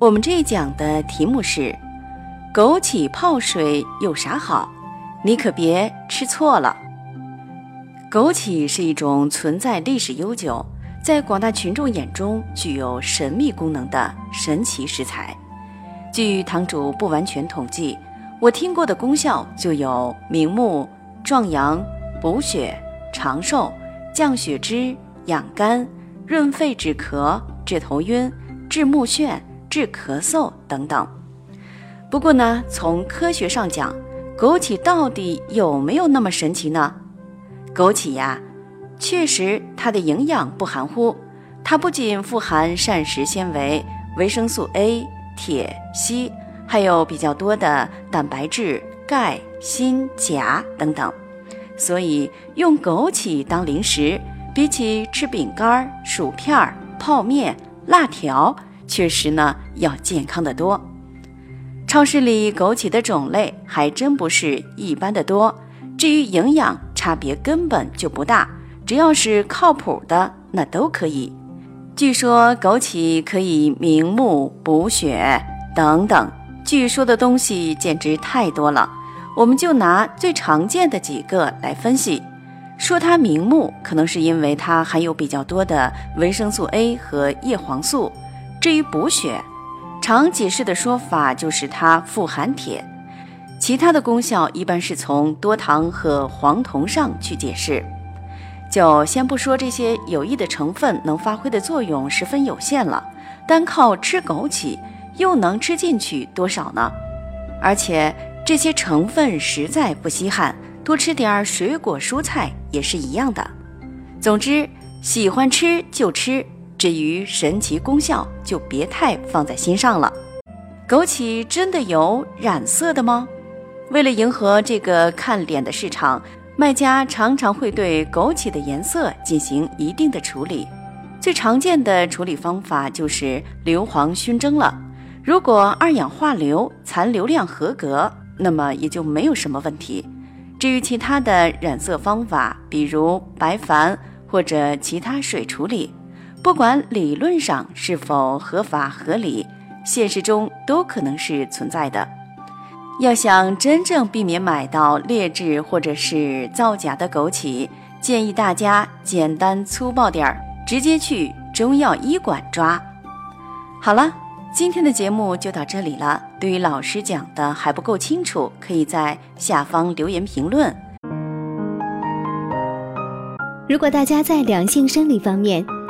我们这一讲的题目是：枸杞泡水有啥好？你可别吃错了。枸杞是一种存在历史悠久，在广大群众眼中具有神秘功能的神奇食材。据堂主不完全统计，我听过的功效就有明目、壮阳、补血、长寿、降血脂、养肝、润肺止咳、治头晕、治目眩。治咳嗽等等。不过呢，从科学上讲，枸杞到底有没有那么神奇呢？枸杞呀，确实它的营养不含糊。它不仅富含膳食纤维、维生素 A、铁、硒，还有比较多的蛋白质、钙、锌、钾等等。所以用枸杞当零食，比起吃饼干、薯片、泡面、辣条。确实呢，要健康的多。超市里枸杞的种类还真不是一般的多。至于营养，差别根本就不大。只要是靠谱的，那都可以。据说枸杞可以明目、补血等等。据说的东西简直太多了。我们就拿最常见的几个来分析。说它明目，可能是因为它含有比较多的维生素 A 和叶黄素。至于补血，常解释的说法就是它富含铁，其他的功效一般是从多糖和黄酮上去解释。就先不说这些有益的成分能发挥的作用十分有限了，单靠吃枸杞又能吃进去多少呢？而且这些成分实在不稀罕，多吃点儿水果蔬菜也是一样的。总之，喜欢吃就吃。至于神奇功效，就别太放在心上了。枸杞真的有染色的吗？为了迎合这个看脸的市场，卖家常常会对枸杞的颜色进行一定的处理。最常见的处理方法就是硫磺熏蒸了。如果二氧化硫残留量合格，那么也就没有什么问题。至于其他的染色方法，比如白矾或者其他水处理。不管理论上是否合法合理，现实中都可能是存在的。要想真正避免买到劣质或者是造假的枸杞，建议大家简单粗暴点儿，直接去中药医馆抓。好了，今天的节目就到这里了。对于老师讲的还不够清楚，可以在下方留言评论。如果大家在两性生理方面，